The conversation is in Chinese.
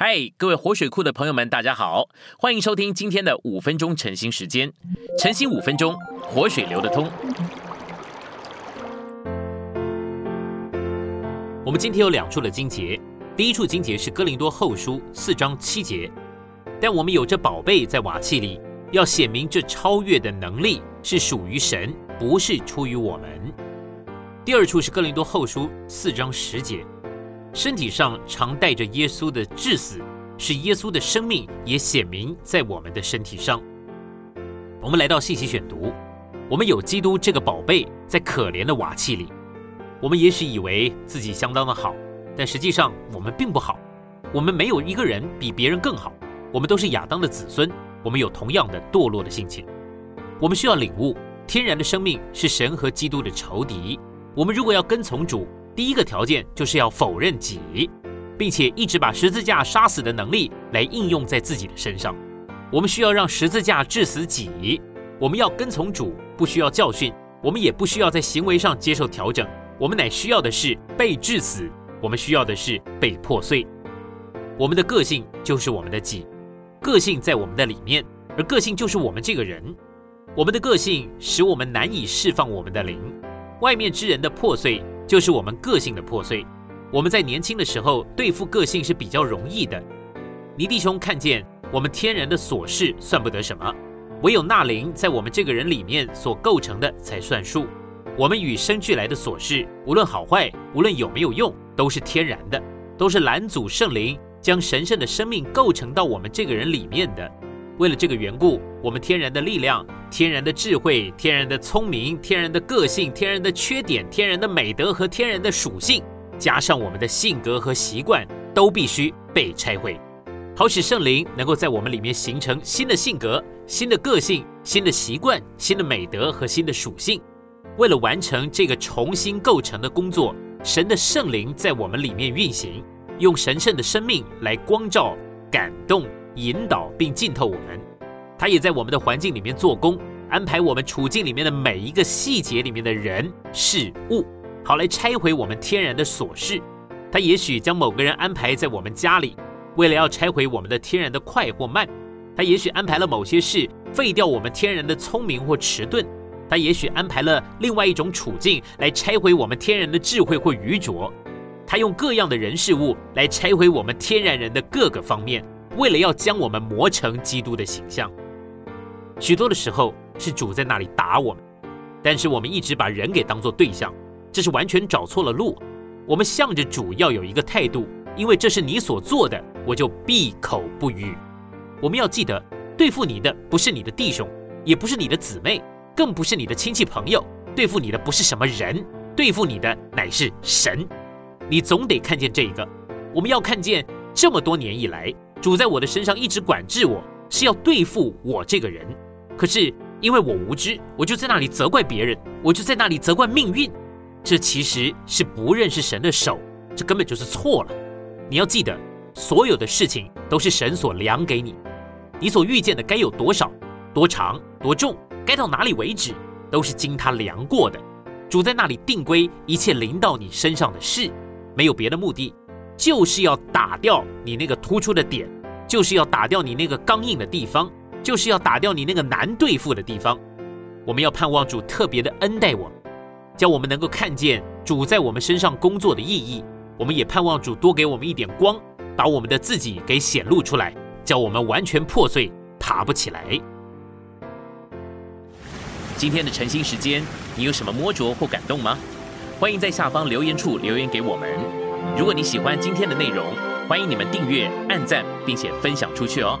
嗨，各位活水库的朋友们，大家好，欢迎收听今天的五分钟晨兴时间。晨兴五分钟，活水流得通。我们今天有两处的经节，第一处经节是哥林多后书四章七节，但我们有这宝贝在瓦器里，要显明这超越的能力是属于神，不是出于我们。第二处是哥林多后书四章十节。身体上常带着耶稣的致死，使耶稣的生命也显明在我们的身体上。我们来到信息选读，我们有基督这个宝贝在可怜的瓦器里。我们也许以为自己相当的好，但实际上我们并不好。我们没有一个人比别人更好。我们都是亚当的子孙，我们有同样的堕落的性情。我们需要领悟，天然的生命是神和基督的仇敌。我们如果要跟从主。第一个条件就是要否认己，并且一直把十字架杀死的能力来应用在自己的身上。我们需要让十字架致死己。我们要跟从主，不需要教训，我们也不需要在行为上接受调整。我们乃需要的是被致死，我们需要的是被破碎。我们的个性就是我们的己，个性在我们的里面，而个性就是我们这个人。我们的个性使我们难以释放我们的灵，外面之人的破碎。就是我们个性的破碎。我们在年轻的时候对付个性是比较容易的。尼弟兄看见我们天然的琐事算不得什么，唯有那灵在我们这个人里面所构成的才算数。我们与生俱来的琐事，无论好坏，无论有没有用，都是天然的，都是拦阻圣灵将神圣的生命构成到我们这个人里面的。为了这个缘故，我们天然的力量、天然的智慧、天然的聪明、天然的个性、天然的缺点、天然的美德和天然的属性，加上我们的性格和习惯，都必须被拆毁，好使圣灵能够在我们里面形成新的性格、新的个性、新的习惯、新的美德和新的属性。为了完成这个重新构成的工作，神的圣灵在我们里面运行，用神圣的生命来光照、感动。引导并浸透我们，他也在我们的环境里面做工，安排我们处境里面的每一个细节里面的人事物，好来拆毁我们天然的琐事。他也许将某个人安排在我们家里，为了要拆毁我们的天然的快或慢。他也许安排了某些事，废掉我们天然的聪明或迟钝。他也许安排了另外一种处境，来拆毁我们天然的智慧或愚拙。他用各样的人事物来拆毁我们天然人的各个方面。为了要将我们磨成基督的形象，许多的时候是主在那里打我们，但是我们一直把人给当做对象，这是完全找错了路。我们向着主要有一个态度，因为这是你所做的，我就闭口不语。我们要记得，对付你的不是你的弟兄，也不是你的姊妹，更不是你的亲戚朋友，对付你的不是什么人，对付你的乃是神。你总得看见这一个，我们要看见这么多年以来。主在我的身上一直管制我，是要对付我这个人。可是因为我无知，我就在那里责怪别人，我就在那里责怪命运。这其实是不认识神的手，这根本就是错了。你要记得，所有的事情都是神所量给你，你所遇见的该有多少、多长、多重，该到哪里为止，都是经他量过的。主在那里定规一切临到你身上的事，没有别的目的。就是要打掉你那个突出的点，就是要打掉你那个刚硬的地方，就是要打掉你那个难对付的地方。我们要盼望主特别的恩待我们，叫我们能够看见主在我们身上工作的意义。我们也盼望主多给我们一点光，把我们的自己给显露出来，叫我们完全破碎，爬不起来。今天的晨兴时间，你有什么摸着或感动吗？欢迎在下方留言处留言给我们。如果你喜欢今天的内容，欢迎你们订阅、按赞，并且分享出去哦。